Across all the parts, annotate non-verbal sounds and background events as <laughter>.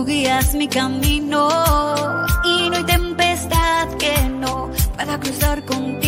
Tú guías mi camino y no hay tempestad que no pueda cruzar contigo.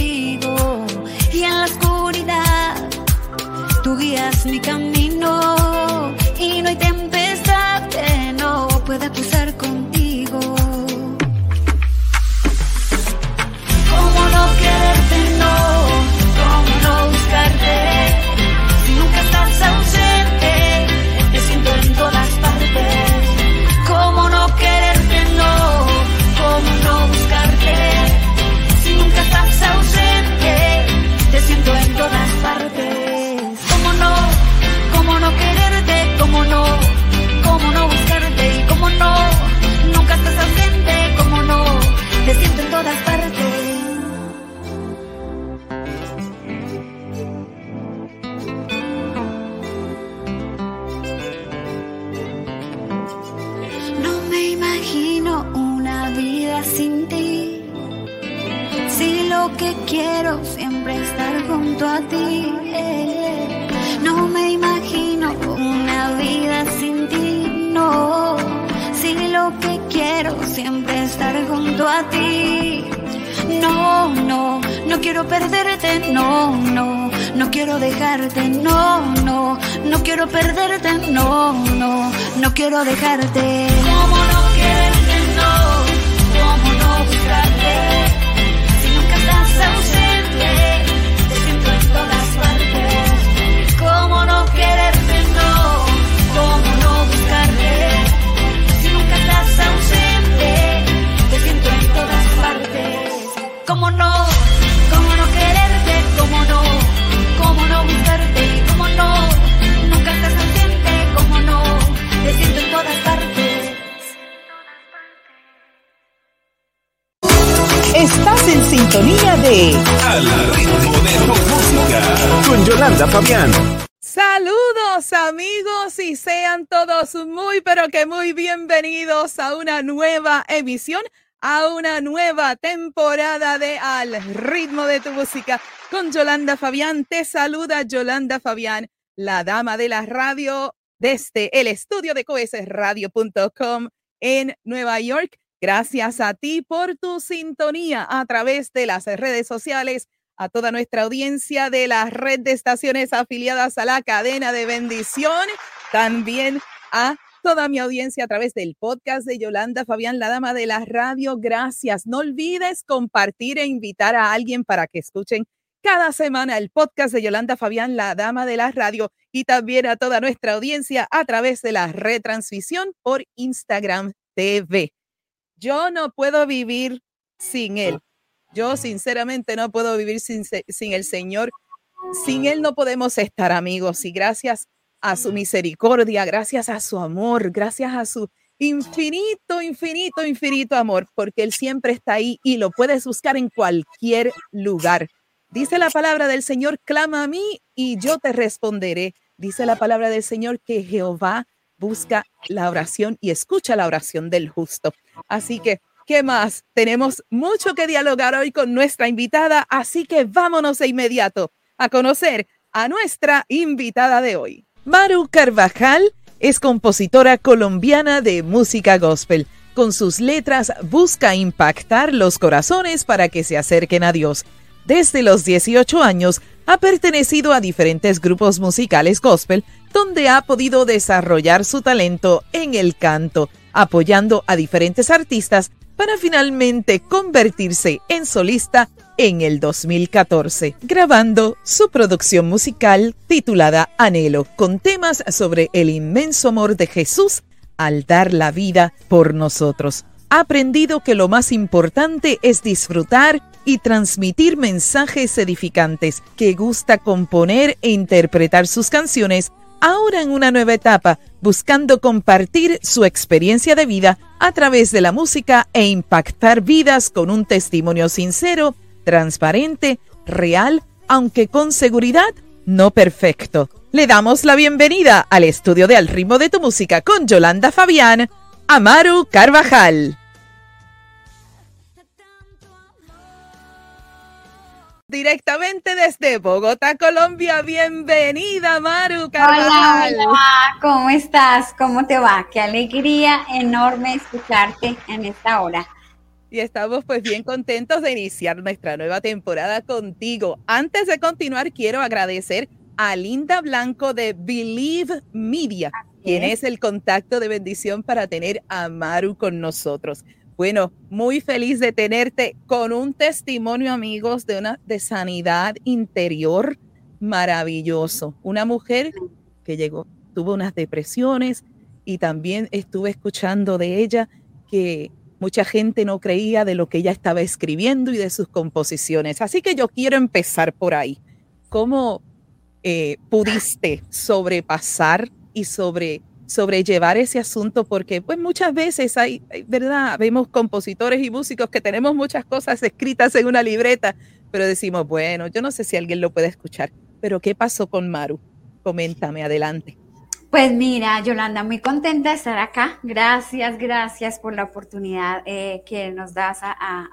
No, quiero perderte, no, no, no quiero dejarte, no, no, no quiero perderte, no, no, no quiero dejarte. Amigos y sean todos muy pero que muy bienvenidos a una nueva emisión, a una nueva temporada de Al ritmo de tu música con Yolanda Fabián. Te saluda Yolanda Fabián, la dama de la radio desde el estudio de coesradio.com en Nueva York. Gracias a ti por tu sintonía a través de las redes sociales, a toda nuestra audiencia de la red de estaciones afiliadas a la cadena de bendición, también a toda mi audiencia a través del podcast de Yolanda Fabián, la dama de la radio. Gracias. No olvides compartir e invitar a alguien para que escuchen cada semana el podcast de Yolanda Fabián, la dama de la radio, y también a toda nuestra audiencia a través de la retransmisión por Instagram TV. Yo no puedo vivir sin Él. Yo sinceramente no puedo vivir sin, el Señor. Sin Él no podemos estar amigos. Y gracias a su misericordia, gracias a su amor, gracias a su infinito, infinito, infinito amor, porque Él siempre está ahí y lo puedes buscar en cualquier lugar. Dice la palabra del Señor, clama a mí y yo te responderé. Dice la palabra del Señor que Jehová busca la oración y escucha la oración del justo. Así que, ¿qué más? Tenemos mucho que dialogar hoy con nuestra invitada, así que vámonos de inmediato a conocer a nuestra invitada de hoy. Maru Carvajal es compositora colombiana de música gospel. Con sus letras busca impactar los corazones para que se acerquen a Dios. Desde los 18 años ha pertenecido a diferentes grupos musicales gospel donde ha podido desarrollar su talento en el canto, apoyando a diferentes artistas para finalmente convertirse en solista en el 2014, grabando su producción musical titulada Anhelo, con temas sobre el inmenso amor de Jesús al dar la vida por nosotros. Ha aprendido que lo más importante es disfrutar y transmitir mensajes edificantes, que gusta componer e interpretar sus canciones ahora en una nueva etapa, buscando compartir su experiencia de vida a través de la música e impactar vidas con un testimonio sincero transparente, real, aunque con seguridad no perfecto. Le damos la bienvenida al estudio de Al ritmo de tu música con Yolanda Fabián, Amaru Carvajal. Directamente desde Bogotá, Colombia. Bienvenida, Amaru Carvajal. Hola, hola, ¿cómo estás? ¿Cómo te va? Qué alegría enorme escucharte en esta hora y estamos pues bien contentos de iniciar nuestra nueva temporada contigo. Antes de continuar, quiero agradecer a Linda Blanco de Believe Media, quien es. el contacto de bendición para tener a Maru con nosotros. Bueno, muy feliz de tenerte con un testimonio, amigos, de una de sanidad interior maravilloso. Una mujer que llegó, tuvo unas depresiones y también estuve escuchando de ella que Mucha gente no creía de lo que ella estaba escribiendo y de sus composiciones. Así que yo quiero empezar por ahí. ¿Cómo eh, pudiste sobrepasar y sobre, sobrellevar ese asunto? Porque pues muchas veces hay, ¿verdad? Vemos compositores y músicos que tenemos muchas cosas escritas en una libreta, pero decimos, bueno, yo no sé si alguien lo puede escuchar. Pero ¿qué pasó con Maru? Coméntame, adelante. Pues mira, Yolanda, muy contenta de estar acá. Gracias, gracias por la oportunidad eh, que nos das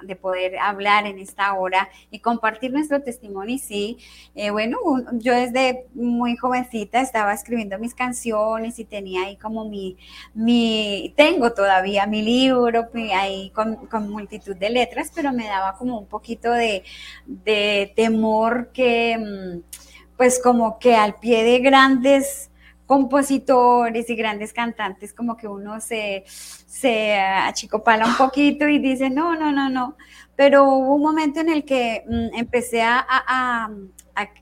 de poder hablar en esta hora y compartir nuestro testimonio. Y sí, eh, bueno, yo desde muy jovencita estaba escribiendo mis canciones y tenía ahí como mi, mi tengo todavía mi libro ahí con, con multitud de letras, pero me daba como un poquito de, de temor que, mm, pues como que al pie de grandes compositores y grandes cantantes, como que uno se, se achicopala un poquito y dice, no, no, no, no. Pero hubo un momento en el que mm, empecé a, a,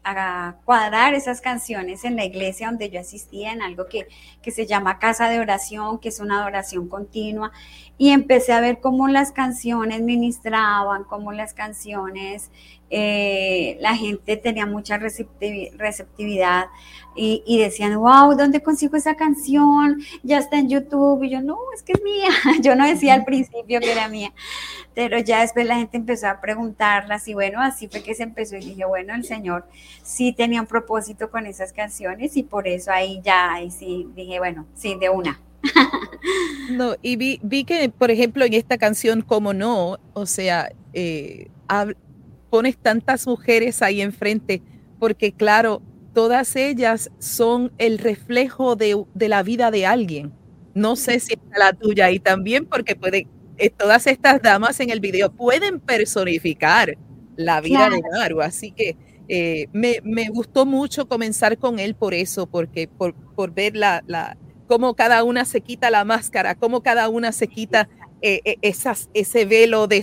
a, cuadrar esas canciones en la iglesia donde yo asistía, en algo que, que se llama casa de oración, que es una adoración continua, y empecé a ver cómo las canciones ministraban, cómo las canciones eh, la gente tenía mucha receptividad y, decían, wow, ¿dónde consigo esa canción? Ya está en YouTube. Y yo, no, es que es mía. <laughs> Yo no decía al principio que era mía, pero ya después la gente empezó a preguntarlas y bueno, así fue que se empezó y dije, bueno, el Señor sí tenía un propósito con esas canciones y por eso ahí ya, ahí sí, dije, bueno, sí, de una. <laughs> No, y vi, vi que, por ejemplo, en esta canción, como no, o sea, eh, pones tantas mujeres ahí enfrente, porque claro, todas ellas son el reflejo de, la vida de alguien. No sé si es la tuya y también porque puede, eh, todas estas damas en el video pueden personificar la vida de Maru, así que eh, me, gustó mucho comenzar con él por eso, porque por, por ver la, la, cómo cada una se quita la máscara, cómo cada una se quita eh, eh, esas, ese velo de,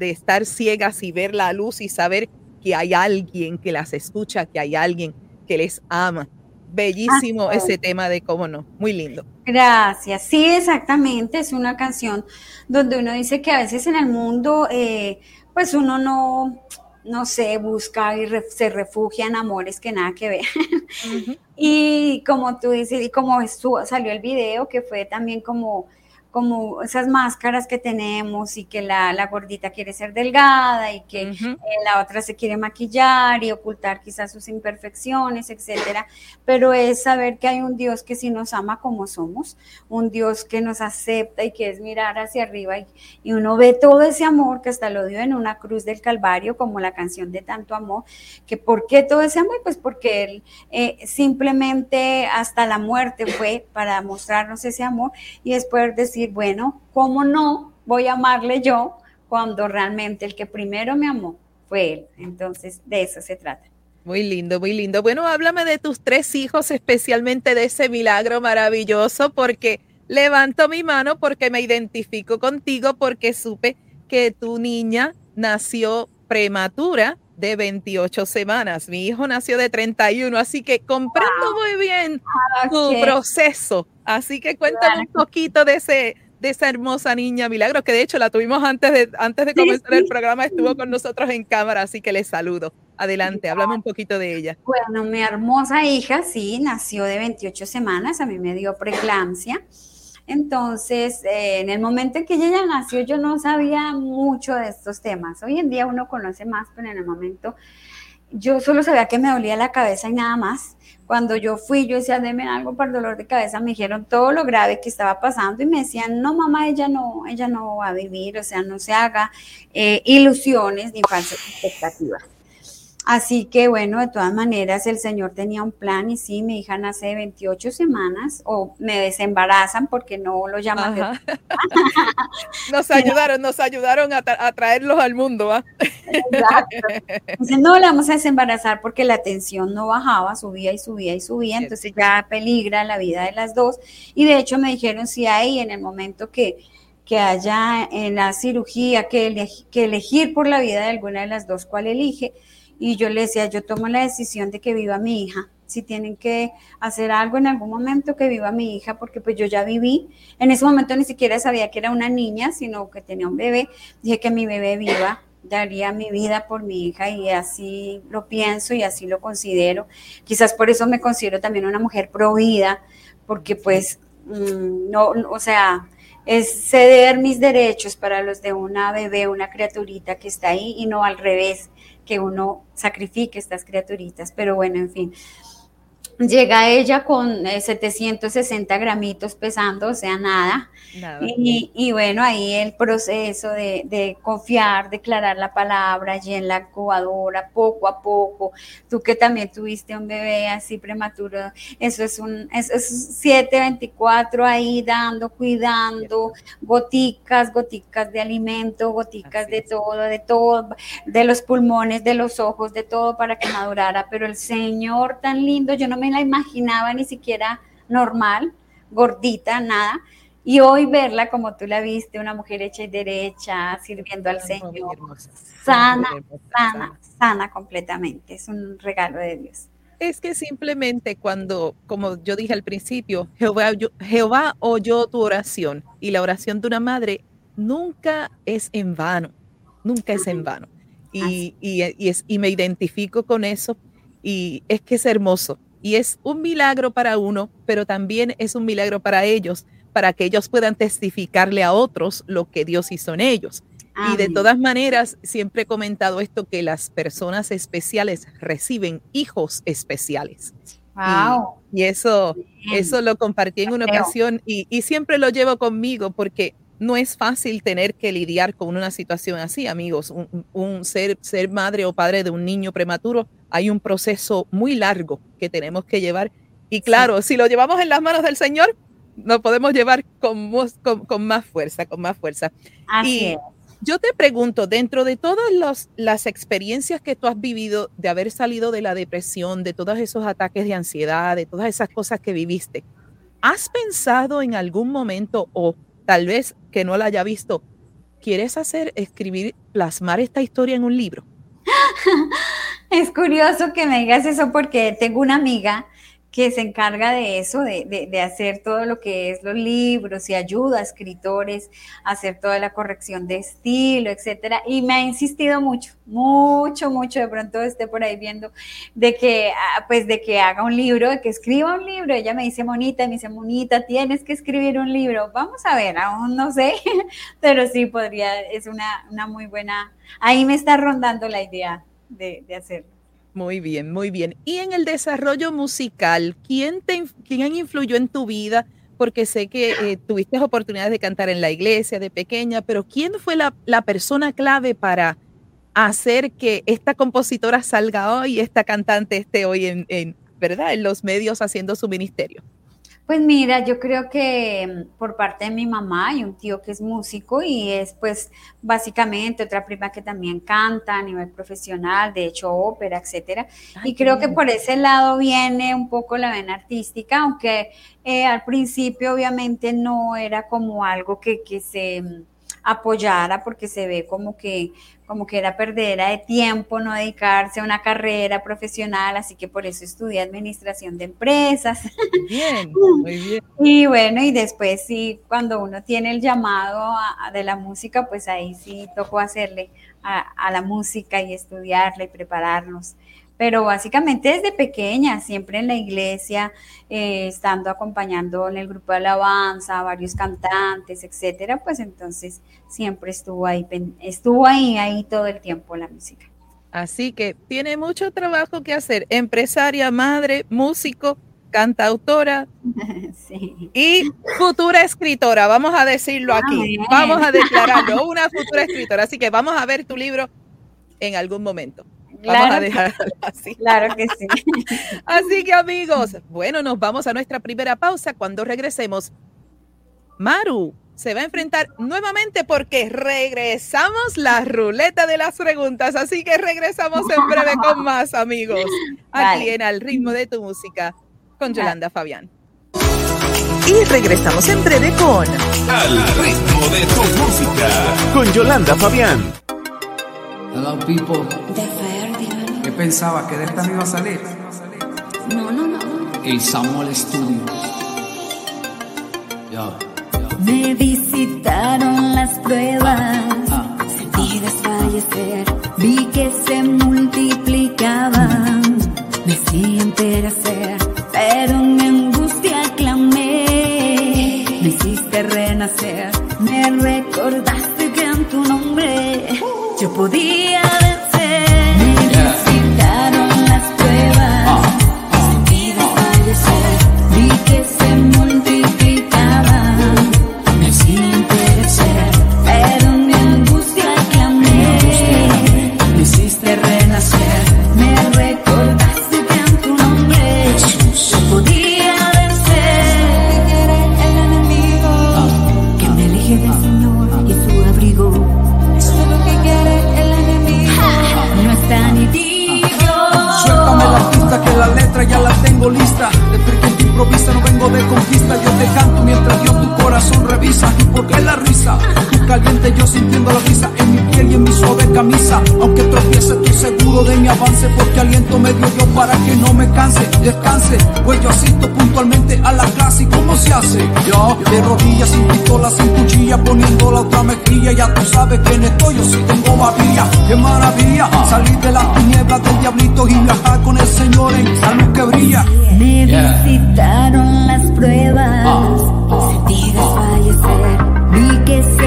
estar ciegas y ver la luz y saber que hay alguien que las escucha, que hay alguien que les ama. Bellísimo ese tema de cómo no, muy lindo. Gracias, sí, exactamente, es una canción donde uno dice que a veces en el mundo, eh, pues uno no, no sé, busca y se refugia en amores que nada que ver. <laughs> y como tú dices, y como salió el video, que fue también como como esas máscaras que tenemos y que la, la gordita quiere ser delgada y que eh, la otra se quiere maquillar y ocultar quizás sus imperfecciones, etcétera. Pero es saber que hay un Dios que sí nos ama como somos, un Dios que nos acepta y que es mirar hacia arriba y, y uno ve todo ese amor que hasta lo dio en una cruz del Calvario, como la canción de tanto amor, que ¿por qué todo ese amor? Pues porque Él eh, simplemente hasta la muerte fue para mostrarnos ese amor y después decir, bueno, ¿cómo no voy a amarle yo cuando realmente el que primero me amó fue él? Entonces, de eso se trata. Muy lindo, muy lindo. Bueno, háblame de tus tres hijos, especialmente de ese milagro maravilloso, porque levanto mi mano porque me identifico contigo, porque supe que tu niña nació prematura de 28 semanas. Mi hijo nació de 31, así que comprendo muy bien ah, tu proceso. Así que cuéntame un poquito de ese de esa hermosa niña Milagro, que de hecho la tuvimos antes de, antes de comenzar el programa, estuvo con nosotros en cámara, así que le saludo. Adelante, háblame un poquito de ella. Bueno, mi hermosa hija, sí, nació de 28 semanas, a mí me dio preeclampsia. Entonces, eh, en el momento en que ella nació, yo no sabía mucho de estos temas. Hoy en día uno conoce más, pero en el momento yo solo sabía que me dolía la cabeza y nada más. Cuando yo fui, yo decía, deme algo para el dolor de cabeza, me dijeron todo lo grave que estaba pasando y me decían, no, mamá, ella no, ella no va a vivir, o sea, no se haga eh, ilusiones ni falsas expectativas. Así que bueno, de todas maneras el Señor tenía un plan y sí, mi hija nace de 28 semanas o me desembarazan porque no lo llaman. <laughs> nos ayudaron, nos ayudaron a, traerlos al mundo. Exacto. <laughs> no la vamos a desembarazar porque la tensión no bajaba, subía y subía y subía, entonces ya peligra la vida de las dos. Y de hecho me dijeron si hay en el momento que que haya en la cirugía que, que elegir por la vida de alguna de las dos, ¿cuál elige? Y yo le decía, yo tomo la decisión de que viva mi hija. Si tienen que hacer algo en algún momento, que viva mi hija, porque pues yo ya viví. En ese momento ni siquiera sabía que era una niña, sino que tenía un bebé. Dije que mi bebé viva, daría mi vida por mi hija y así lo pienso y así lo considero. Quizás por eso me considero también una mujer provida, porque pues mm, no, o sea, es ceder mis derechos para los de una bebé, una criaturita que está ahí y no al revés que uno sacrifique estas criaturitas, pero bueno, en fin. Llega ella con 760 eh, gramitos pesando, o sea, nada. Y, bueno, ahí el proceso de, confiar, declarar la palabra allí en la incubadora, poco a poco. Tú que también tuviste un bebé así prematuro, eso es un, eso es 724 ahí dando, cuidando, goticas, goticas de alimento, goticas de todo, de todo, de los pulmones, de los ojos, de todo para que madurara. Pero el Señor tan lindo, yo no me la imaginaba ni siquiera normal, gordita, nada. Y hoy verla como tú la viste, una mujer hecha y derecha, sirviendo al Señor, sana, sana, sana completamente. Es un regalo de Dios. Es que simplemente cuando, como yo dije al principio, Jehová, Jehová oyó tu oración y la oración de una madre nunca es en vano, nunca es en vano. Y, y, es, y me identifico con eso y es que es hermoso y es un milagro para uno, pero también es un milagro para ellos, para que ellos puedan testificarle a otros lo que Dios hizo en ellos. Y de todas maneras, siempre he comentado esto, que las personas especiales reciben hijos especiales. Wow. Y, eso, eso lo compartí en una ocasión y, y, siempre lo llevo conmigo porque no es fácil tener que lidiar con una situación así, amigos. Un, ser, ser madre o padre de un niño prematuro, hay un proceso muy largo que tenemos que llevar. Y claro, si lo llevamos en las manos del Señor, lo podemos llevar con, con, más fuerza, con más fuerza. y yo te pregunto, dentro de todas las experiencias que tú has vivido de haber salido de la depresión, de todos esos ataques de ansiedad, de todas esas cosas que viviste, ¿has pensado en algún momento o tal vez que no la haya visto, ¿quieres hacer, escribir, plasmar esta historia en un libro? <laughs> es curioso que me digas eso porque tengo una amiga que se encarga de eso, de, de, hacer todo lo que es los libros y ayuda a escritores a hacer toda la corrección de estilo, etcétera. Y me ha insistido mucho, mucho, mucho, de pronto esté por ahí viendo, de que, ah, pues, de que haga un libro, de que escriba un libro. Ella me dice, Monita, me dice, Monita, tienes que escribir un libro. Vamos a ver, aún no sé, <laughs> pero sí podría, es una, una muy buena, ahí me está rondando la idea de, de hacerlo. Muy bien, muy bien. Y en el desarrollo musical, ¿quién, te, quién influyó en tu vida? Porque sé que eh, tuviste oportunidades de cantar en la iglesia de pequeña, pero ¿quién fue la, la, persona clave para hacer que esta compositora salga hoy y esta cantante esté hoy en, en, ¿verdad? en los medios haciendo su ministerio? Pues mira, yo creo que mm, por parte de mi mamá y un tío que es músico y es pues básicamente otra prima que también canta a nivel profesional, de hecho ópera, etcétera. y creo que por ese lado viene un poco la vena artística, aunque eh, al principio obviamente no era como algo que, que se mm, apoyara porque se ve como que como que era perdera de tiempo, no dedicarse a una carrera profesional, así que por eso estudié administración de empresas. Bien, <laughs> muy bien. Y bueno, y después sí, cuando uno tiene el llamado de la música, pues ahí sí tocó hacerle a, a la música y estudiarla y prepararnos pero básicamente desde pequeña, siempre en la iglesia, eh, estando acompañando en el grupo de alabanza, varios cantantes, etcétera, pues entonces siempre estuvo ahí, estuvo ahí, ahí todo el tiempo la música. Así que tiene mucho trabajo que hacer, empresaria, madre, músico, cantautora <laughs> sí. y futura escritora, vamos a decirlo aquí, vamos a declararlo, <laughs> una futura escritora, así que vamos a ver tu libro en algún momento. Vamos a dejarlo <laughs> así. Claro que sí. <laughs> Así que amigos, bueno, nos vamos a nuestra primera pausa. Cuando regresemos, Maru se va a enfrentar nuevamente porque regresamos la ruleta de las preguntas. Así que regresamos en breve con <laughs> más, amigos. Aquí en Al ritmo de tu música con Yolanda Fabián. Y regresamos en breve con Al ritmo de tu música con Yolanda Fabián. Hello people pensaba que de esta no iba a salir. No, no, no. El Samuel Studio. Me visitaron las pruebas, ah. sentí desfallecer, vi que se multiplicaban, me siempre hacer, pero en angustia clamé, me hiciste renacer, me recordaste que en tu nombre yo podía tú sabes quién estoy, yo sí tengo babilla. Qué maravilla, salir de las tinieblas del diablito y viajar con el Señor en la luz que brilla. Me visitaron las pruebas, sentí desfallecer, vi que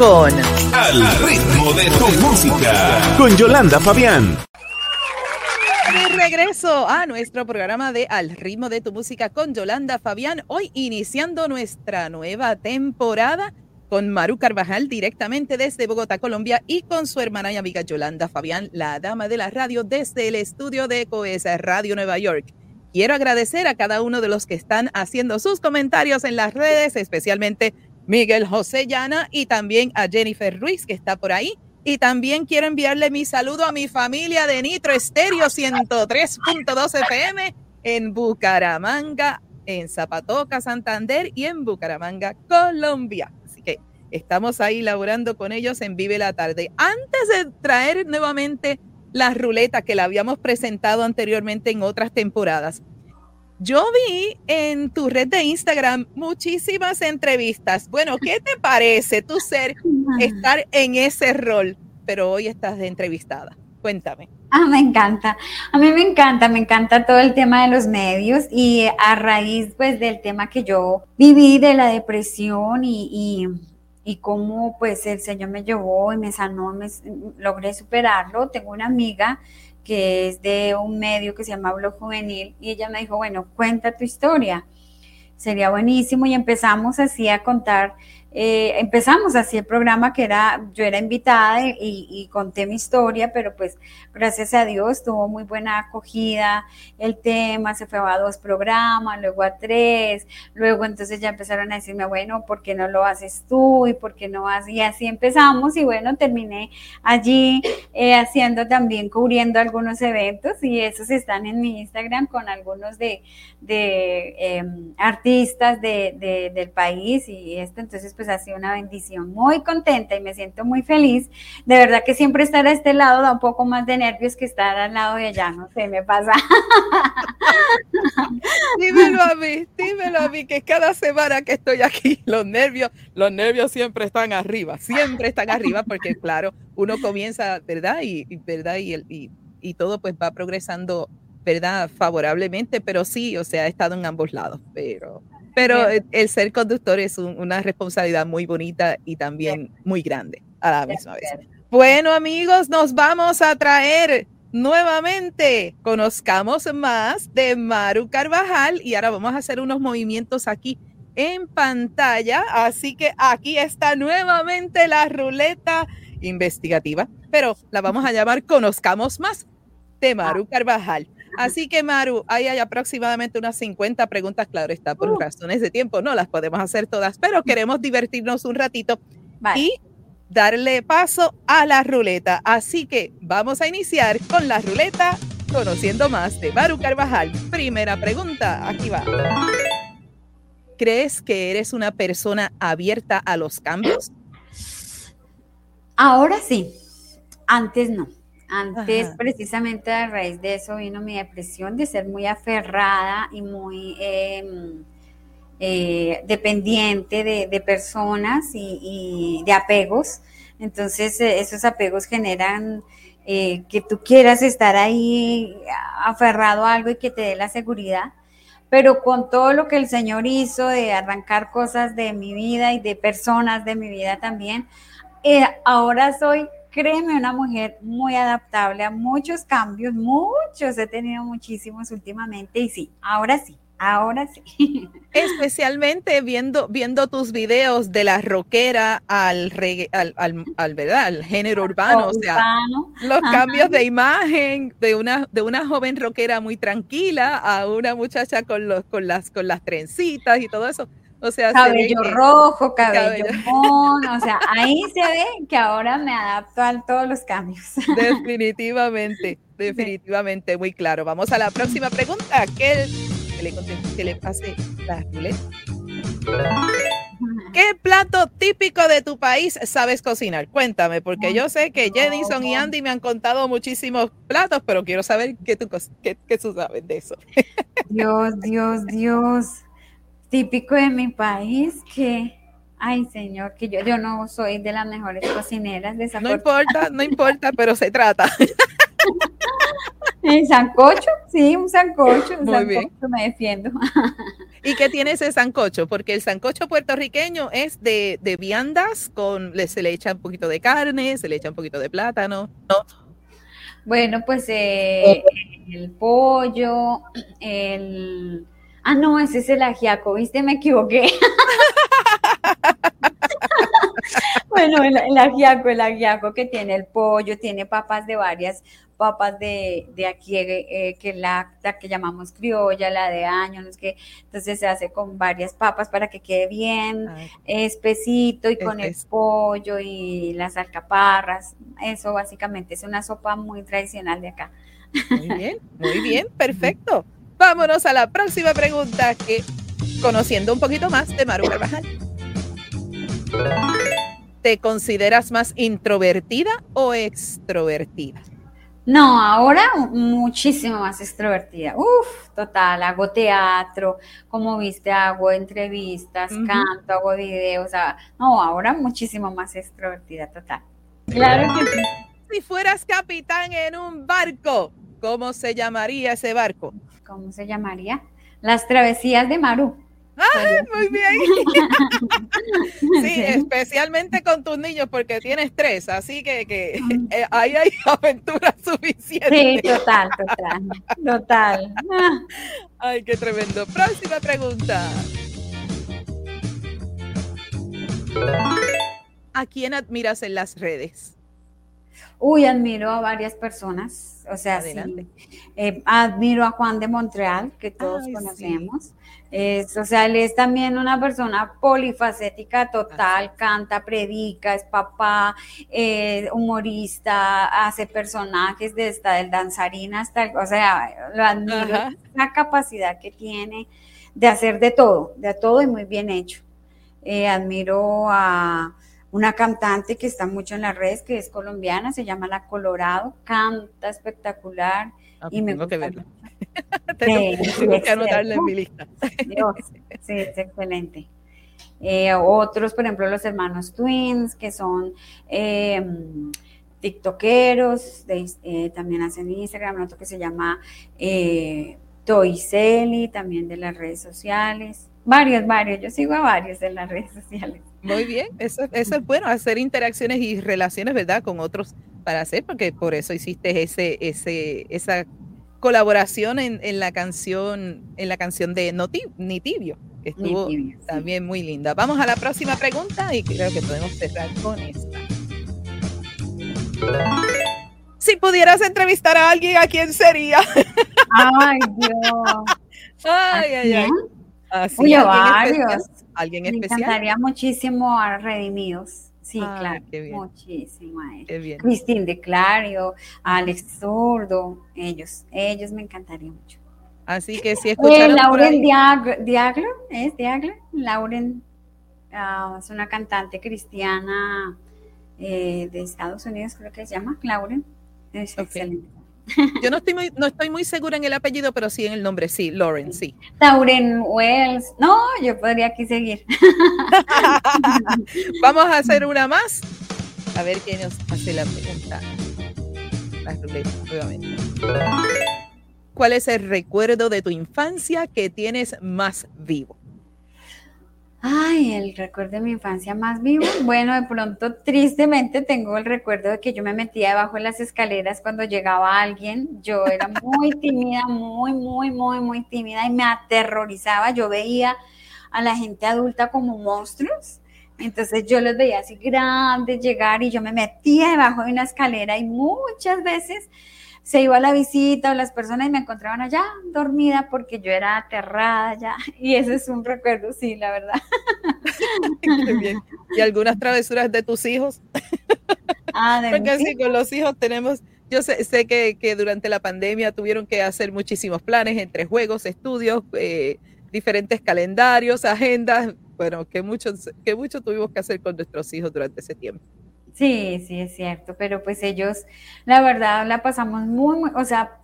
con Al ritmo de tu música. Con Yolanda Fabián. De regreso a nuestro programa de Al ritmo de tu música con Yolanda Fabián. Hoy iniciando nuestra nueva temporada con Maru Carvajal directamente desde Bogotá, Colombia y con su hermana y amiga Yolanda Fabián, la dama de la radio desde el estudio de Coes Radio Nueva York. Quiero agradecer a cada uno de los que están haciendo sus comentarios en las redes, especialmente Miguel José Llana y también a Jennifer Ruiz que está por ahí. Y también quiero enviarle mi saludo a mi familia de Nitro Estéreo 103.2 FM en Bucaramanga, en Zapatoca, Santander y en Bucaramanga, Colombia. Así que estamos ahí laborando con ellos en Vive la Tarde. Antes de traer nuevamente la ruleta que la habíamos presentado anteriormente en otras temporadas, yo vi en tu red de Instagram muchísimas entrevistas. Bueno, ¿qué te parece tu ser estar en ese rol? Pero hoy estás de entrevistada. Cuéntame. Ah, me encanta. A mí me encanta, me encanta todo el tema de los medios y a raíz pues del tema que yo viví de la depresión y, y, y cómo pues el Señor me llevó y me sanó, me, logré superarlo. Tengo una amiga que es de un medio que se llama Blog Juvenil, y ella me dijo, bueno, cuenta tu historia. Sería buenísimo y empezamos así a contar, eh, empezamos así el programa que era, yo era invitada y, y, conté mi historia, pero pues gracias a Dios tuvo muy buena acogida el tema, se fue a dos programas, luego a tres, luego entonces ya empezaron a decirme, bueno, ¿por qué no lo haces tú? ¿Y por qué no haces? Y así empezamos y bueno, terminé allí eh, haciendo también, cubriendo algunos eventos y esos están en mi Instagram con algunos de, de eh, artistas de, de, del país y esto, entonces pues ha sido una bendición, muy contenta y me siento muy feliz. De verdad que siempre estar a este lado da un poco más de nervios que estar al lado de allá, no sé, me pasa. <laughs> dímelo a mí, dímelo a mí, que cada semana que estoy aquí, los nervios, los nervios siempre están arriba, siempre están arriba, porque claro, uno comienza, ¿verdad? Y, y ¿verdad? Y, y, y todo pues va progresando, ¿verdad? Favorablemente, pero sí, o sea, he estado en ambos lados, pero pero el, el ser conductor es un, una responsabilidad muy bonita y también muy grande a la misma vez. Bueno, amigos, nos vamos a traer nuevamente. Conozcamos más de Maru Carvajal y ahora vamos a hacer unos movimientos aquí en pantalla. Así que aquí está nuevamente la ruleta investigativa, pero la vamos a llamar Conozcamos más de Maru Carvajal. Así que, Maru, ahí hay aproximadamente unas 50 preguntas, claro está, por uh. razones de tiempo, no las podemos hacer todas, pero queremos divertirnos un ratito vale. y darle paso a la ruleta. Así que vamos a iniciar con la ruleta, conociendo más de Maru Carvajal. Primera pregunta, aquí va. ¿Crees que eres una persona abierta a los cambios? Ahora sí, antes no. Antes, Ajá. precisamente a raíz de eso vino mi depresión, de ser muy aferrada y muy eh, eh, dependiente de, de personas y, y, de apegos. Entonces, eh, esos apegos generan eh, que tú quieras estar ahí aferrado a algo y que te dé la seguridad. Pero con todo lo que el Señor hizo de arrancar cosas de mi vida y de personas de mi vida también, ahora soy créeme, una mujer muy adaptable a muchos cambios, muchos, he tenido muchísimos últimamente y sí, ahora sí, ahora sí. <laughs> Especialmente viendo, viendo tus videos de la rockera al, reggae, al, al, al, ¿verdad? al género urbano, o sea, Urbano. los Ajá. cambios de imagen de una, de una joven rockera muy tranquila a una muchacha con, los, con, las, con las trencitas y todo eso. O sea, Cabello que- rojo, cabello, cabello- mono, o sea, <laughs> ahí se ve que ahora me adapto a todos los cambios. Definitivamente, <laughs> definitivamente, muy claro. Vamos a la próxima pregunta. ¿Qué, qué le, pase la ruleta? ¿Qué plato típico de tu país sabes cocinar? Cuéntame, porque yo sé que Jenison y Andy me han contado muchísimos platos, pero quiero saber qué tú, qué tú sabes de eso. Dios, Dios, Dios. Típico de mi país que, ay señor, que yo, yo no soy de las mejores cocineras de No importa, no importa, pero se trata. ¿El sancocho? Sí, un sancocho, un Muy sancocho, bien. me defiendo. ¿Y qué tiene ese sancocho? Porque el sancocho puertorriqueño es de, de viandas, con, se le echa un poquito de carne, se le echa un poquito de plátano. ¿no? Bueno, pues eh, el pollo, el... Ah, no, ese es el ajiaco, ¿viste? Me equivoqué. <laughs> bueno, el, el ajiaco, el ajiaco que tiene el pollo, tiene papas de varias, papas de, de aquí, eh, que la, la que llamamos criolla, la de año, no es que, entonces se hace con varias papas para que quede bien Ay, espesito y con el pollo y las alcaparras. Eso básicamente es una sopa muy tradicional de acá. muy bien, muy bien, <laughs> perfecto. Vámonos a la próxima pregunta que conociendo un poquito más de Maru Carvajal. ¿Te consideras más introvertida o extrovertida? No, ahora muchísimo más extrovertida. Uf, total, hago teatro, como viste, hago entrevistas, canto, hago videos. o sea, no, ahora muchísimo más extrovertida, total. Claro que sí. Si fueras capitán en un barco, ¿cómo se llamaría ese barco? ¿Cómo se llamaría? Las travesías de Maru. ¡Ay, muy bien! <laughs> <laughs> Sí, Sí. especialmente con tus niños porque tienes tres, así que, que eh, ahí hay <laughs> aventura Sí, suficiente. total, total, total. Ah. Ay, qué tremendo. Próxima pregunta. ¿A quién admiras en las redes? Uy, admiro a varias personas, o sea, sí, eh, admiro a Juan de Montreal, que todos Ay, sí. conocemos. Es, o sea, él es también una persona polifacética total, canta, predica, es papá, eh, humorista, hace personajes desde el danzarín hasta el, o sea, lo admiro, Ajá. la capacidad que tiene de hacer de todo, de todo y muy bien hecho. Eh, admiro a una cantante que está mucho en las redes, que es colombiana, se llama La Colorado, canta espectacular Ah, y me tengo que gusta verla. mucho. <laughs> Tengo, Sí, tengo sí, que anotarla en mi lista. Dios, sí, es excelente. Eh, otros, por ejemplo, los hermanos Twins, que son eh, tiktokeros, de- eh, también hacen Instagram, otro que se llama eh, Toiceli, también de las redes sociales. Varios, varios, yo sigo a varios de las redes sociales. Muy bien, eso, eso es bueno, hacer interacciones y relaciones, ¿verdad? Con otros para hacer, porque por eso hiciste ese, ese, esa colaboración en, en la canción, en la canción de Noti, Ni Tibio, que estuvo Ni tibio, sí. también muy linda. Vamos a la próxima pregunta y creo que podemos cerrar con esta. Si pudieras entrevistar a alguien, ¿a quién sería? Ay, Dios. <laughs> Ay, ay, ay. Así, Uy, ¿alguien especial? varios. ¿Alguien Me especial? encantaría muchísimo a Redimidos. Sí, claro. qué bien. Muchísimo a ellos. Cristín de Clario, Alex Zurdo, ellos, ellos me encantaría mucho. Así que si Eh, escucharon por Lauren ahí- Diag- Diagler, ¿es Diagler? Lauren ah, es una cantante cristiana eh, de Estados Unidos, creo que se llama Lauren. Es excelente. Yo no estoy muy, no estoy muy segura en el apellido, pero sí en el nombre, sí, Lauren, sí. Lauren Wells, no, yo podría aquí seguir. <laughs> Vamos a hacer una más. A ver quién nos hace la pregunta. La ruleta, nuevamente. ¿Cuál, ¿Cuál es el recuerdo de tu infancia que tienes más vivo? Ay, el recuerdo de mi infancia más vivo. Bueno, de pronto, tristemente, tengo el recuerdo de que yo me metía debajo de las escaleras cuando llegaba alguien. Yo era muy <laughs> tímida, muy, muy, muy, muy tímida y me aterrorizaba. Yo veía a la gente adulta como monstruos. Entonces yo los veía así grandes llegar y yo me metía debajo de una escalera y muchas veces se iba a la visita o las personas y me encontraban allá dormida porque yo era aterrada ya. <laughs> Y ese es un recuerdo, sí, la verdad. <laughs> ¿Y algunas travesuras de tus hijos? Ah, de <laughs> Porque sí, con los hijos tenemos, yo sé, sé que, que, durante la pandemia tuvieron que hacer muchísimos planes entre juegos, estudios, eh, diferentes calendarios, agendas, bueno, que mucho, que mucho tuvimos que hacer con nuestros hijos durante ese tiempo. Sí, sí, es cierto, pero pues ellos, la verdad, la pasamos muy, muy o sea,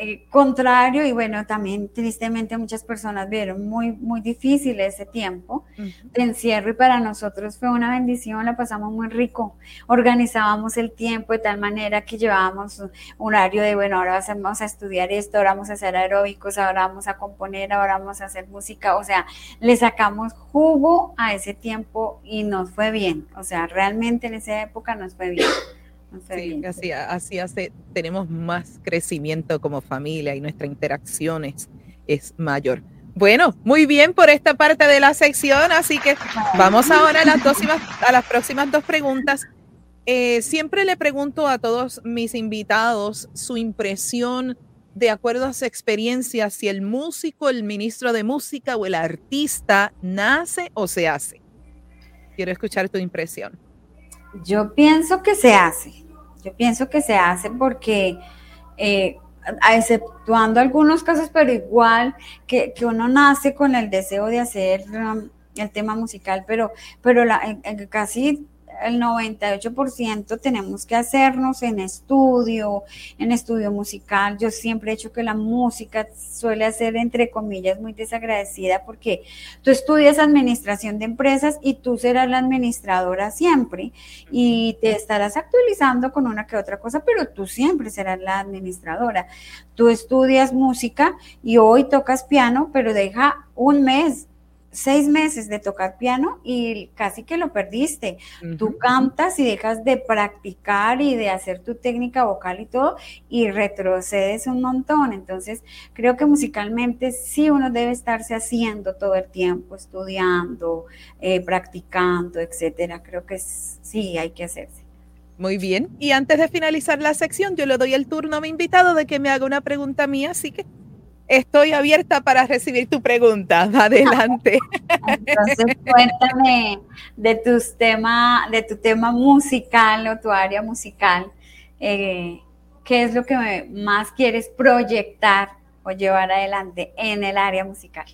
eh, contrario y bueno, también tristemente muchas personas vieron muy, muy difícil ese tiempo de encierro y para nosotros fue una bendición, la pasamos muy rico. Organizábamos el tiempo de tal manera que llevábamos un horario de, bueno, ahora vamos a estudiar esto, ahora vamos a hacer aeróbicos, ahora vamos a componer, ahora vamos a hacer música, o sea, le sacamos jugo a ese tiempo y nos fue bien, o sea, realmente en esa época nos fue bien. Sí, así, así hace, tenemos más crecimiento como familia y nuestra interacción es, mayor. Bueno, muy bien por esta parte de la sección, así que vamos ahora a las, próximas, a las próximas dos preguntas. Eh, siempre le pregunto a todos mis invitados su impresión de acuerdo a su experiencia, si el músico, el ministro de música o el artista nace o se hace. Quiero escuchar tu impresión. Yo pienso que se hace. Yo pienso que se hace porque, eh, exceptuando algunos casos, pero igual que, uno nace con el deseo de hacer um, el tema musical, pero, pero la, casi el 98% tenemos que hacernos en estudio, en estudio musical. Yo siempre he hecho que la música suele ser, entre comillas, muy desagradecida porque tú estudias administración de empresas y tú serás la administradora siempre y te estarás actualizando con una que otra cosa, pero tú siempre serás la administradora. Tú estudias música y hoy tocas piano, pero deja un mes seis meses de tocar piano y casi que lo perdiste. Tú cantas y dejas de practicar y de hacer tu técnica vocal y todo y retrocedes un montón. Entonces, creo que musicalmente sí uno debe estarse haciendo todo el tiempo, estudiando, eh, practicando, etcétera. Creo que sí hay que hacerse. Muy bien. Y antes de finalizar la sección, yo le doy el turno a mi invitado de que me haga una pregunta mía, así que Estoy abierta para recibir tu pregunta. <laughs> Adelante. Entonces, cuéntame de tus tema, de tu tema musical o tu área musical. Eh, ¿Qué es lo que más quieres proyectar o llevar adelante en el área musical?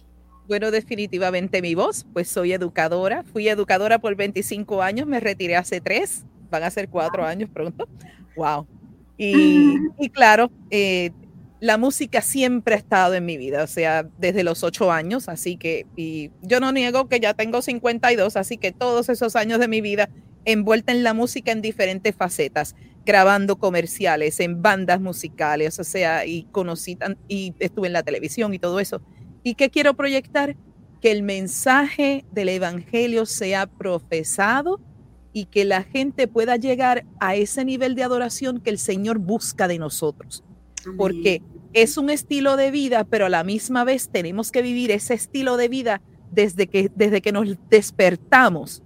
Bueno, definitivamente mi voz, pues soy educadora. Fui educadora por 25 años, me retiré hace tres, van a ser cuatro años pronto. Wow. Y, y claro, eh, la música siempre ha estado en mi vida, o sea, desde los ocho años, así que, y yo no niego que ya tengo 52, así que todos esos años de mi vida envuelta en la música en diferentes facetas, grabando comerciales, en bandas musicales, o sea, y conocí, y estuve en la televisión y todo eso. ¿Y qué quiero proyectar? Que el mensaje del Evangelio sea profesado y que la gente pueda llegar a ese nivel de adoración que el Señor busca de nosotros. Porque es un estilo de vida, pero a la misma vez tenemos que vivir ese estilo de vida desde que, desde que nos despertamos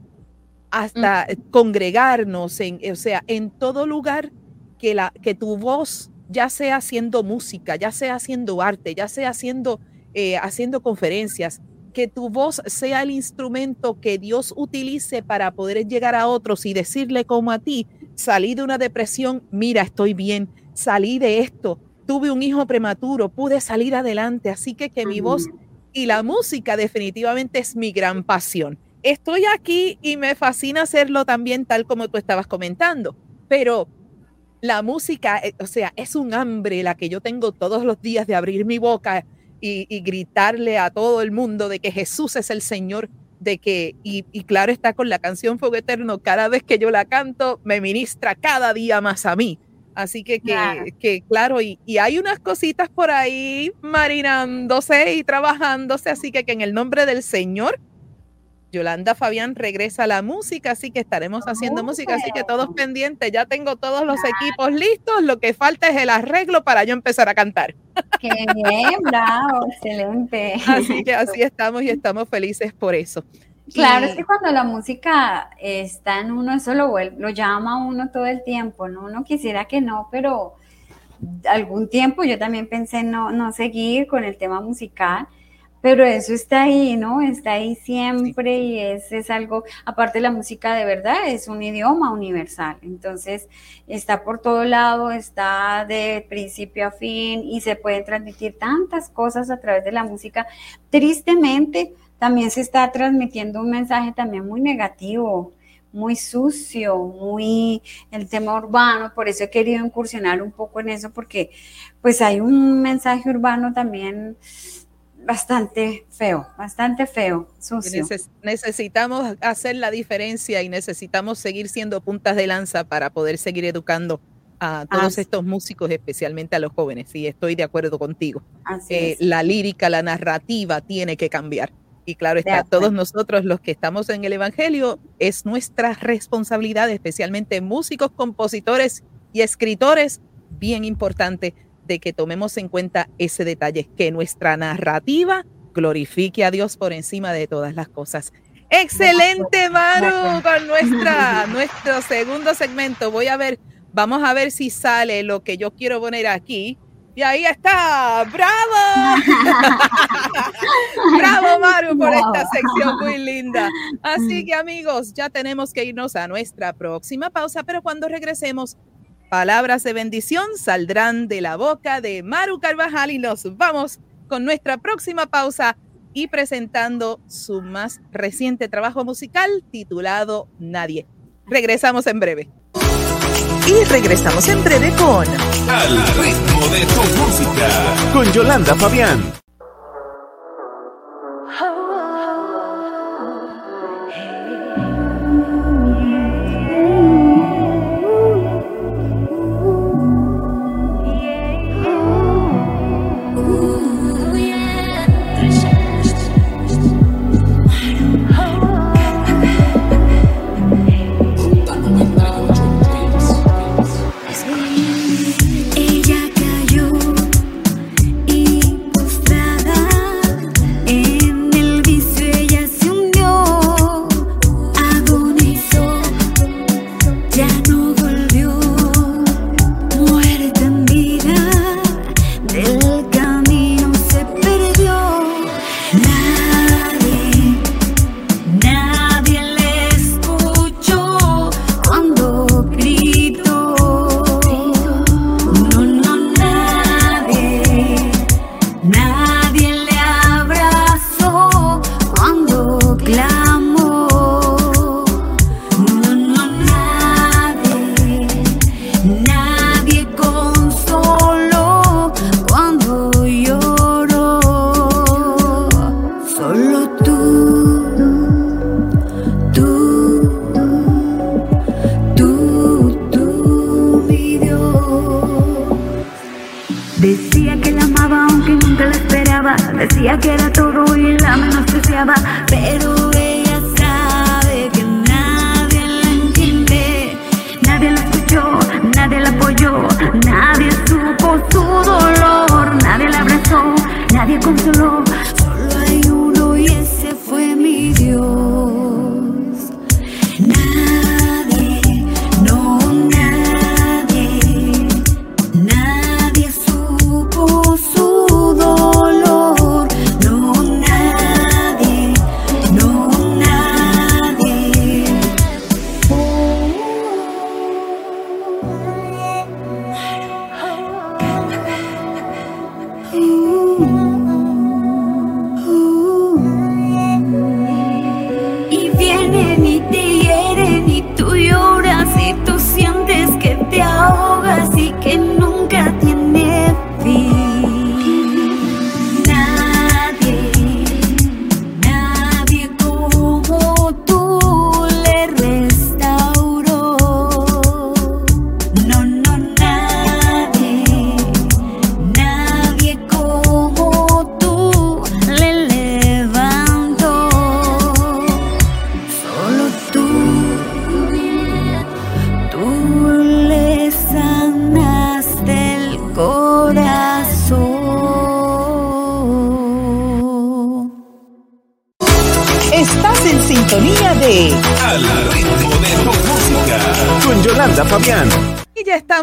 hasta congregarnos, en, o sea, en todo lugar que, la, que tu voz, ya sea haciendo música, ya sea haciendo arte, ya sea haciendo, eh, haciendo conferencias, que tu voz sea el instrumento que Dios utilice para poder llegar a otros y decirle como a ti, salí de una depresión, mira, estoy bien, salí de esto, tuve un hijo prematuro, pude salir adelante, así que que mi voz y la música definitivamente es mi gran pasión. Estoy aquí y me fascina hacerlo también tal como tú estabas comentando, pero la música, eh, o sea, es un hambre la que yo tengo todos los días de abrir mi boca y, gritarle a todo el mundo de que Jesús es el Señor, de que, y, y, claro está con la canción Fuego Eterno, cada vez que yo la canto, me ministra cada día más a mí. Así que, que claro, y, y, hay unas cositas por ahí marinándose y trabajándose, así que, que en el nombre del Señor Yolanda Fabián regresa a la música, así que estaremos haciendo música, así que todos pendientes, ya tengo todos los equipos listos, lo que falta es el arreglo para yo empezar a cantar. Qué bien, bravo, excelente. Así que así <laughs> estamos y estamos felices por eso. Claro, Y- es que cuando la música está en uno, eso lo, lo llama a uno todo el tiempo, ¿no? Uno quisiera que no, pero algún tiempo yo también pensé en no, no seguir con el tema musical, pero eso está ahí, ¿no? Está ahí siempre y es, es algo, aparte la música de verdad es un idioma universal, entonces está por todo lado, está de principio a fin y se pueden transmitir tantas cosas a través de la música. Tristemente, también se está transmitiendo un mensaje también muy negativo, muy sucio, muy el tema urbano, por eso he querido incursionar un poco en eso, porque pues hay un mensaje urbano también bastante feo, bastante feo, sucio. neces- necesitamos hacer la diferencia y necesitamos seguir siendo puntas de lanza para poder seguir educando a todos estos músicos, especialmente a los jóvenes. Y estoy de acuerdo contigo. Así Eh, la lírica, la narrativa tiene que cambiar. Y claro está, todos nosotros los que estamos en el Evangelio, es nuestra responsabilidad, especialmente músicos, compositores y escritores, bien importante de que tomemos en cuenta ese detalle, que nuestra narrativa glorifique a Dios por encima de todas las cosas. Excelente, Maru, con nuestra, <laughs> nuestro segundo segmento. Voy a ver, vamos a ver si sale lo que yo quiero poner aquí. Y ahí está, bravo. <laughs> bravo, Maru, por esta sección muy linda. Así que amigos, ya tenemos que irnos a nuestra próxima pausa, pero cuando regresemos, palabras de bendición saldrán de la boca de Maru Carvajal y nos vamos con nuestra próxima pausa y presentando su más reciente trabajo musical titulado Nadie. Regresamos en breve. Y regresamos en breve con Al ritmo de tu música. Con Yolanda Fabián.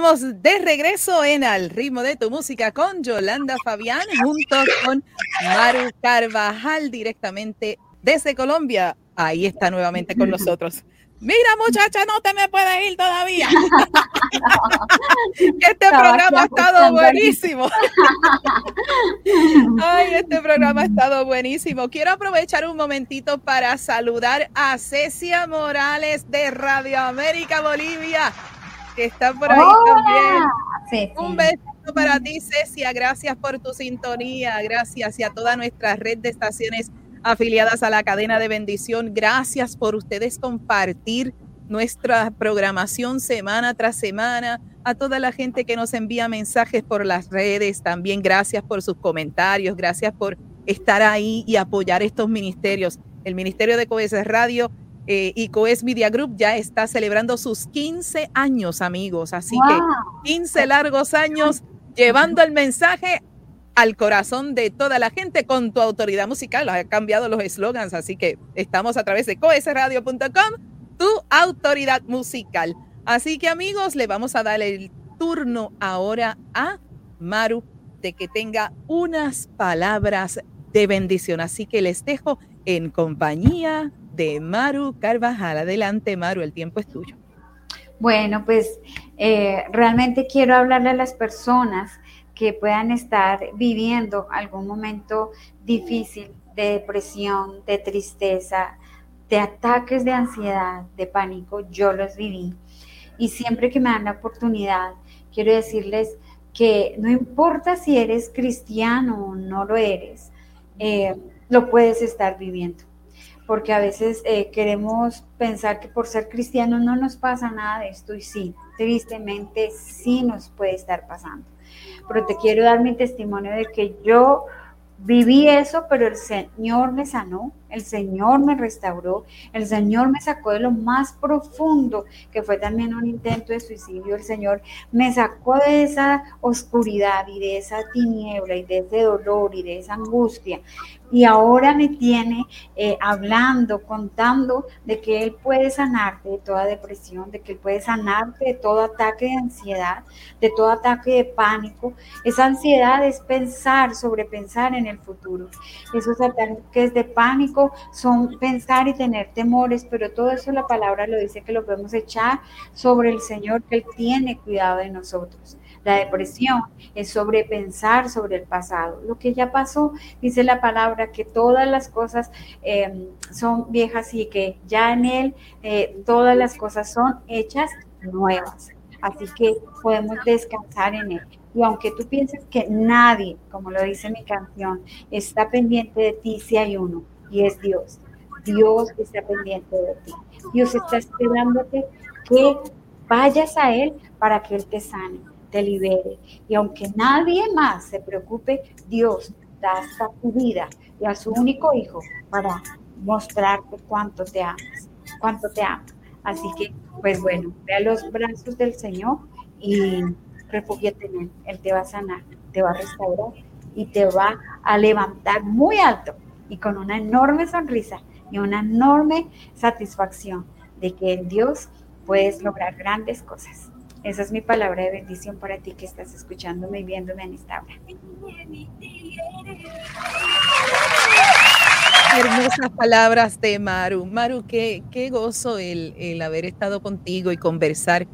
Estamos de regreso en Al ritmo de tu música con Yolanda Fabián junto con Maru Carvajal directamente desde Colombia. Ahí está nuevamente con nosotros. Mira, muchacha, no te me puedes ir todavía. <laughs> este programa ha estado buenísimo. <laughs> Ay, este programa ha estado buenísimo. Quiero aprovechar un momentito para saludar a Cecia Morales de Radio América Bolivia, que está por ahí también. Un beso para ti, Cecia. Gracias por tu sintonía. Gracias y a toda nuestra red de estaciones afiliadas a la cadena de bendición. Gracias por ustedes compartir nuestra programación semana tras semana. A toda la gente que nos envía mensajes por las redes, también gracias por sus comentarios, gracias por estar ahí y apoyar estos ministerios. El Ministerio de Coes Radio eh, y Coes Media Group ya está celebrando sus 15 años, amigos. Así que 15 largos años llevando el mensaje al corazón de toda la gente con tu autoridad musical. Ha cambiado los eslogans, así que estamos a través de coesradio.com, tu autoridad musical. Así que amigos, le vamos a dar el turno ahora a Maru de que tenga unas palabras de bendición. Así que les dejo en compañía de Maru Carvajal. Adelante, Maru, el tiempo es tuyo. Bueno, pues eh, realmente quiero hablarle a las personas que puedan estar viviendo algún momento difícil de depresión, de tristeza, de ataques de ansiedad, de pánico, yo los viví. Y siempre que me dan la oportunidad, quiero decirles que no importa si eres cristiano o no lo eres, eh, lo puedes estar viviendo. Porque a veces eh, queremos pensar que por ser cristiano no nos pasa nada de esto y sí, tristemente sí nos puede estar pasando. Pero te quiero dar mi testimonio de que yo viví eso, pero el Señor me sanó, el Señor me restauró, el Señor me sacó de lo más profundo, que fue también un intento de suicidio, el Señor me sacó de esa oscuridad y de esa tiniebla y de ese dolor y de esa angustia y ahora me tiene eh, hablando, contando de que Él puede sanarte de toda depresión, de que Él puede sanarte de todo ataque de ansiedad, de todo ataque de pánico. Esa ansiedad es pensar, sobrepensar en el futuro. Esos ataques de pánico son pensar y tener temores, pero todo eso la palabra lo dice que lo podemos echar sobre el Señor, que Él tiene cuidado de nosotros. La depresión es sobrepensar sobre el pasado. Lo que ya pasó, dice la palabra, que todas las cosas em, son viejas y que ya en Él eh, todas las cosas son hechas nuevas. Así que podemos descansar en Él. Y aunque tú pienses que nadie, como lo dice mi canción, está pendiente de ti, si hay uno, y es Dios. Dios está pendiente de ti. Dios está esperándote que vayas a Él para que Él te sane te libere. Y aunque nadie más se preocupe, Dios da hasta tu vida y a su único hijo para mostrarte cuánto te amas, cuánto te ama. Así que, pues bueno, ve a los brazos del Señor y refúgiate en Él. Él te va a sanar, te va a restaurar y te va a levantar muy alto y con una enorme sonrisa y una enorme satisfacción de que en Dios puedes lograr grandes cosas. Esa es mi palabra de bendición para ti que estás escuchándome y viéndome en esta hora. Hermosas palabras de Maru. Maru, qué, qué gozo el, el, haber estado contigo y conversar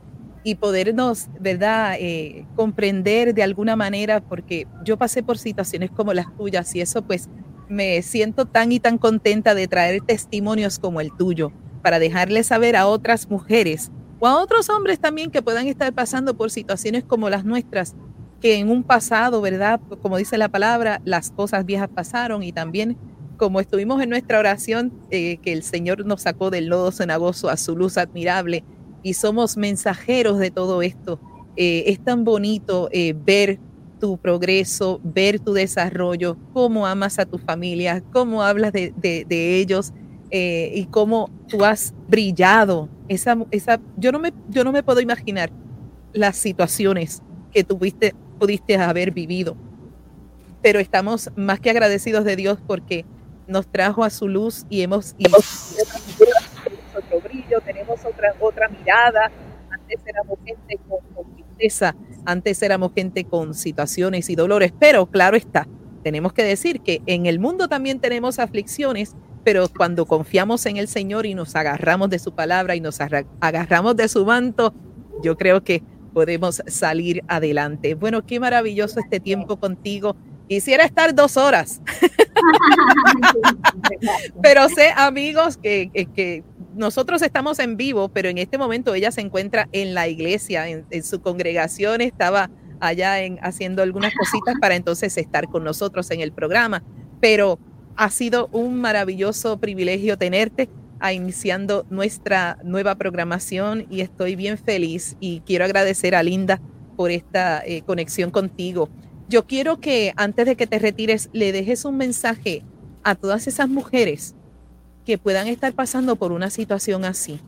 y podernos, ¿verdad?, eh, comprender de alguna manera, porque yo pasé por situaciones como las tuyas y eso pues me siento tan y tan contenta de traer testimonios como el tuyo para dejarle saber a otras mujeres o a otros hombres también que puedan estar pasando por situaciones como las nuestras, que en un pasado, ¿verdad? Como dice la palabra, las cosas viejas pasaron y también como estuvimos en nuestra oración, eh, que el Señor nos sacó del lodo cenagoso a su luz admirable y somos mensajeros de todo esto. Eh, es tan bonito eh, ver tu progreso, ver tu desarrollo, cómo amas a tu familia, cómo hablas de, de, de ellos eh, y cómo tú has brillado. Esa, esa, yo, no me, yo no me puedo imaginar las situaciones que tuviste, pudiste haber vivido, pero estamos más que agradecidos de Dios porque nos trajo a su luz y hemos, y hemos tenemos otro brillo, tenemos otra, otra mirada. Antes éramos gente con, con tristeza, antes éramos gente con situaciones y dolores, pero claro está, tenemos que decir que en el mundo también tenemos aflicciones, pero cuando confiamos en el Señor y nos agarramos de su palabra y nos agarramos de su manto, yo creo que podemos salir adelante. Bueno, qué maravilloso este tiempo contigo. Quisiera estar dos horas, <laughs> pero sé, amigos, que, que, nosotros estamos en vivo, pero en este momento ella se encuentra en la iglesia, en, en su congregación, estaba allá en, haciendo algunas cositas para entonces estar con nosotros en el programa. Pero ha sido un maravilloso privilegio tenerte a iniciando nuestra nueva programación y estoy bien feliz y quiero agradecer a Linda por esta eh, conexión contigo. Yo quiero que antes de que te retires le dejes un mensaje a todas esas mujeres que puedan estar pasando por una situación así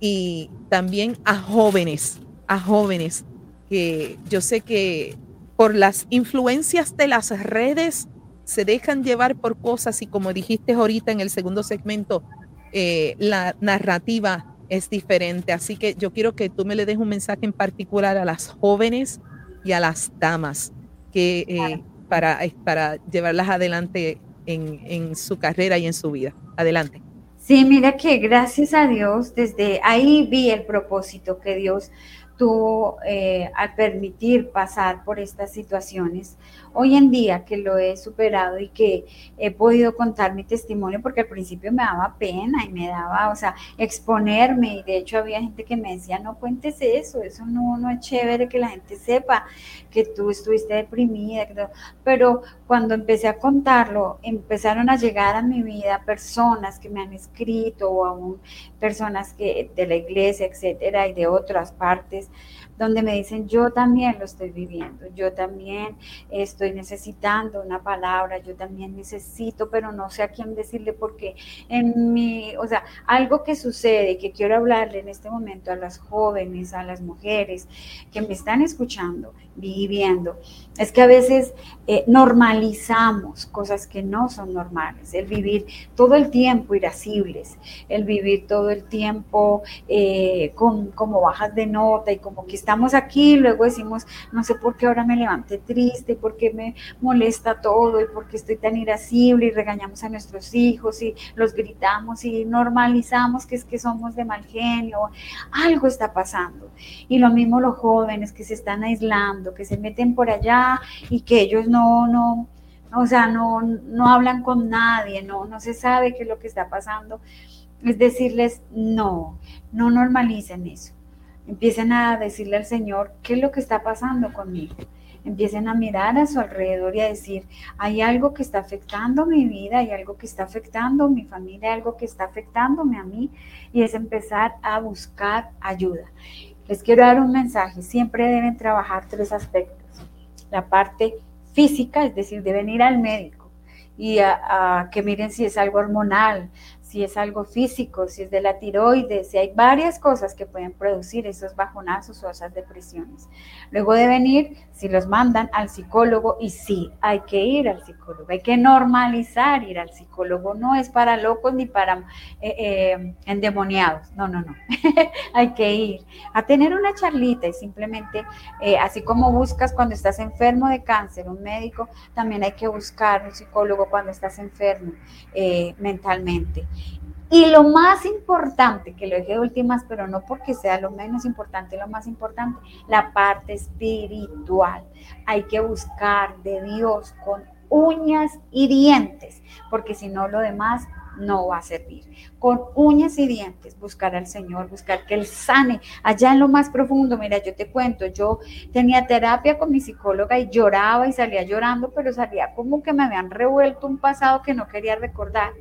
y también a jóvenes, a jóvenes que yo sé que por las influencias de las redes se dejan llevar por cosas y como dijiste ahorita en el segundo segmento, eh, la narrativa es diferente. Así que yo quiero que tú me le des un mensaje en particular a las jóvenes y a las damas que eh, para, para llevarlas adelante en, en su carrera y en su vida. Adelante. Sí, mira que gracias a Dios, desde ahí vi el propósito que Dios eh, al permitir pasar por estas situaciones hoy en día que lo he superado y que he podido contar mi testimonio, porque al principio me daba pena y me daba, o sea, exponerme, y de hecho había gente que me decía, no cuentes eso, eso no, no es chévere que la gente sepa que tú estuviste deprimida, pero cuando empecé a contarlo, empezaron a llegar a mi vida personas que me han escrito o aún personas que de la iglesia, etcétera, y de otras partes, donde me dicen, yo también lo estoy viviendo, yo también estoy necesitando una palabra, yo también necesito, pero no sé a quién decirle porque en mi, o sea, algo que sucede, que quiero hablarle en este momento a las jóvenes, a las mujeres que me están escuchando, viviendo, es que a veces eh, normalizamos cosas que no son normales, el vivir todo el tiempo irascibles, el vivir todo el tiempo eh, con como bajas de nota y como que estamos aquí, luego decimos, no sé por qué ahora me levanté triste, por qué me molesta todo y por qué estoy tan irascible y regañamos a nuestros hijos y los gritamos y normalizamos que es que somos de mal genio, algo está pasando. Y lo mismo los jóvenes que se están aislando, que se meten por allá y que ellos no, no, o sea, no, no hablan con nadie, no, no se sabe qué es lo que está pasando. Es decirles, no, no normalicen eso. Empiecen a decirle al Señor qué es lo que está pasando conmigo. Empiecen a mirar a su alrededor y a decir, hay algo que está afectando mi vida, hay algo que está afectando mi familia, hay algo que está afectándome a mí, y es empezar a buscar ayuda. Les quiero dar un mensaje, siempre deben trabajar tres aspectos la parte física, es decir, deben ir al médico y a, que miren si es algo hormonal, si es algo físico, si es de la tiroides, si hay varias cosas que pueden producir esos bajonazos o esas depresiones. Luego deben ir, si los mandan, al psicólogo y sí, hay que ir al psicólogo, hay que normalizar ir al psicólogo, no es para locos ni para eh, eh, endemoniados, no, no, no, <laughs> hay que ir a tener una charlita y simplemente, eh, así como buscas cuando estás enfermo de cáncer, un médico, también hay que buscar un psicólogo cuando estás enfermo mentalmente. Y lo más importante, que lo dejé de últimas, pero no porque sea lo menos importante, lo más importante, la parte espiritual. Hay que buscar de Dios con uñas y dientes, porque si no lo demás no va a servir. Con uñas y dientes, buscar al Señor, buscar que Él sane. Allá en lo más profundo, mira, yo te cuento, yo tenía terapia con mi psicóloga y lloraba y salía llorando, pero salía como que me habían revuelto un pasado que no quería recordar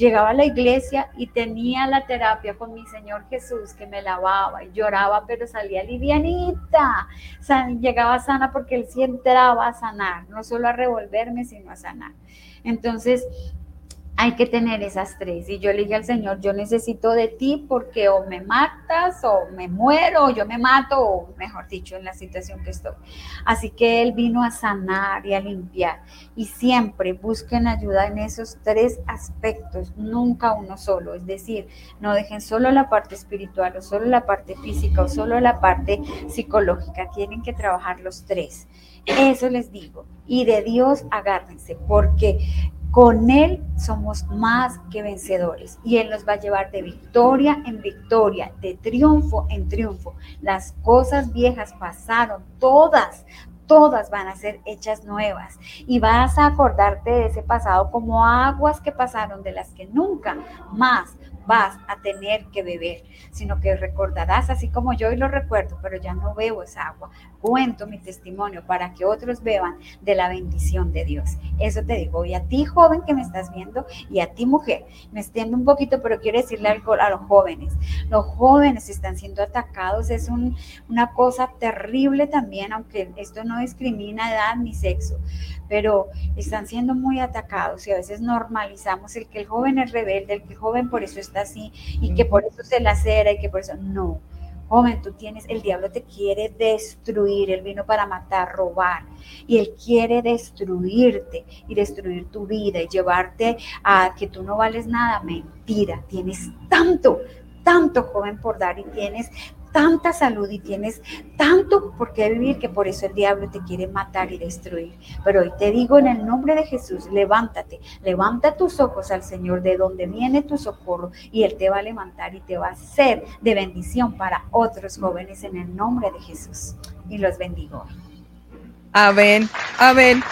llegaba a la iglesia y tenía la terapia con mi Señor Jesús que me lavaba y lloraba, pero salía livianita. llegaba sana porque Él sí entraba a sanar, no solo a revolverme, sino a sanar. Entonces, hay que tener esas tres. Y yo le dije al Señor, yo necesito de ti porque o me matas o me muero o yo me mato o mejor dicho, en la situación que estoy. Así que Él vino a sanar y a limpiar. Y siempre busquen ayuda en esos tres aspectos, nunca uno solo. Es decir, no dejen solo la parte espiritual o solo la parte física o solo la parte psicológica. Tienen que trabajar los tres. Eso les digo. Y de Dios agárrense, porque con Él somos más que vencedores y Él nos va a llevar de victoria en victoria, de triunfo en triunfo. Las cosas viejas pasaron, todas, todas van a ser hechas nuevas y vas a acordarte de ese pasado como aguas que pasaron de las que nunca más vas a tener que beber, sino que recordarás así como yo y lo recuerdo, pero ya no bebo esa agua. Cuento mi testimonio para que otros beban de la bendición de Dios. Eso te digo. Y a ti, joven que me estás viendo, y a ti, mujer, me extiendo un poquito, pero quiero decirle algo a los jóvenes. Los jóvenes están siendo atacados. Es una cosa terrible también, aunque esto no discrimina edad ni sexo pero están siendo muy atacados y a veces normalizamos el que el joven es rebelde, el que el joven por eso está así y que por eso se lacera y que por eso no. Joven, tú tienes, el diablo te quiere destruir, él vino para matar, robar, y él quiere destruirte y destruir tu vida y llevarte a que tú no vales nada. Mentira, tienes tanto, tanto joven por dar y tienes tanta salud y tienes tanto por qué vivir que por eso el diablo te quiere matar y destruir. Pero hoy te digo en el nombre de Jesús, levántate, levanta tus ojos al Señor de donde viene tu socorro y Él te va a levantar y te va a ser de bendición para otros jóvenes en el nombre de Jesús. Y los bendigo. Amén, amén.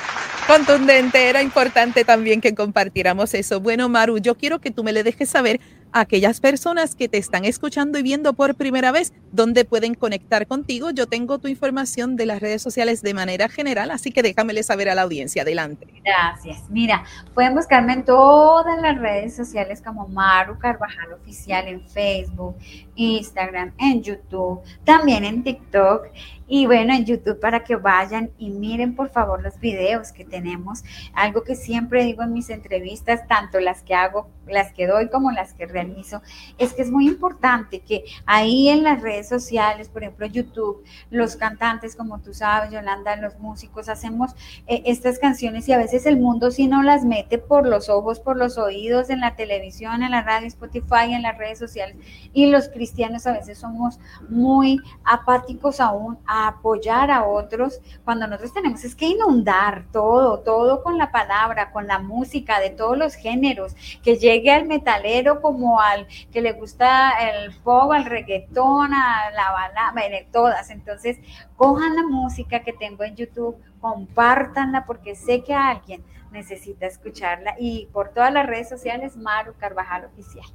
Contundente, era importante también que compartiéramos eso. Bueno, Maru, yo quiero que tú me le dejes saber aquellas personas que te están escuchando y viendo por primera vez, dónde pueden conectar contigo. Yo tengo tu información de las redes sociales de manera general, así que déjamele saber a la audiencia. Adelante. Gracias. Mira, pueden buscarme en todas las redes sociales como Maru Carvajal Oficial en Facebook, Instagram, en YouTube, también en TikTok y bueno, en YouTube para que vayan y miren por favor los videos que tenemos. Algo que siempre digo en mis entrevistas, tanto las que hago, las que doy como las que realizo, es que es muy importante que ahí en las redes sociales, por ejemplo YouTube, los cantantes, como tú sabes, Yolanda, los músicos, hacemos eh, estas canciones y a veces el mundo sí no las mete por los ojos, por los oídos, en la televisión, en la radio, Spotify, en las redes sociales. Y los cristianos a veces somos muy apáticos aún apoyar a otros, cuando nosotros tenemos es que inundar todo, todo con la palabra, con la música de todos los géneros, que llegue al metalero como al que le gusta el pop, al reggaetón, a la balada, todas. Entonces, cojan la música que tengo en YouTube, compártanla porque sé que alguien necesita escucharla y por todas las redes sociales, Maru Carvajal Oficial.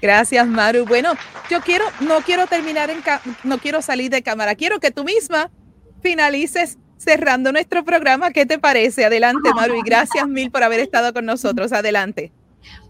Gracias, Maru. Bueno, yo quiero, no quiero terminar en, no quiero salir de cámara. Quiero que tú misma finalices cerrando nuestro programa. ¿Qué te parece? Adelante, Maru, y gracias mil por haber estado con nosotros. Adelante.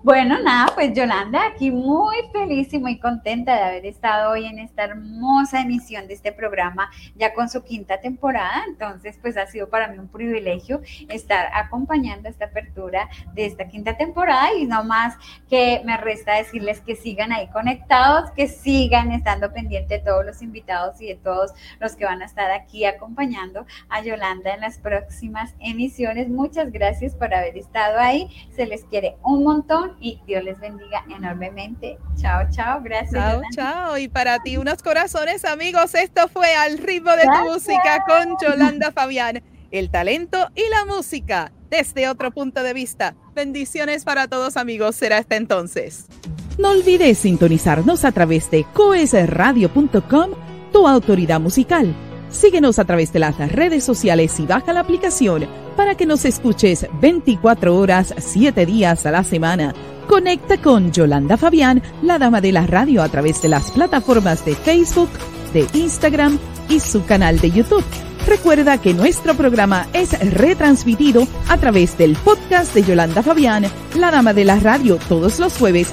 Bueno, nada, pues Yolanda, aquí muy feliz y muy contenta de haber estado hoy en esta hermosa emisión de este programa, ya con su quinta temporada. Entonces, pues ha sido para mí un privilegio estar acompañando esta apertura de esta quinta temporada y no más que me resta decirles que sigan ahí conectados, que sigan estando pendientes de todos los invitados y de todos los que van a estar aquí acompañando a Yolanda en las próximas emisiones. Muchas gracias por haber estado ahí. Se les quiere un montón y Dios les bendiga enormemente. Chao, chao, gracias. Chao, chao. Y para ti unos corazones, amigos, esto fue al ritmo de tu música con Yolanda Fabián. El talento y la música desde otro punto de vista. Bendiciones para todos, amigos. Será hasta entonces. No olvides sintonizarnos a través de coesradio.com, tu autoridad musical. Síguenos a través de las redes sociales y baja la aplicación para que nos escuches 24 horas, 7 días a la semana. Conecta con Yolanda Fabián, la dama de la radio, a través de las plataformas de Facebook, de Instagram y su canal de YouTube. Recuerda que nuestro programa es retransmitido a través del podcast de Yolanda Fabián, la dama de la radio, todos los jueves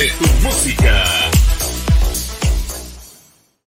de tu música.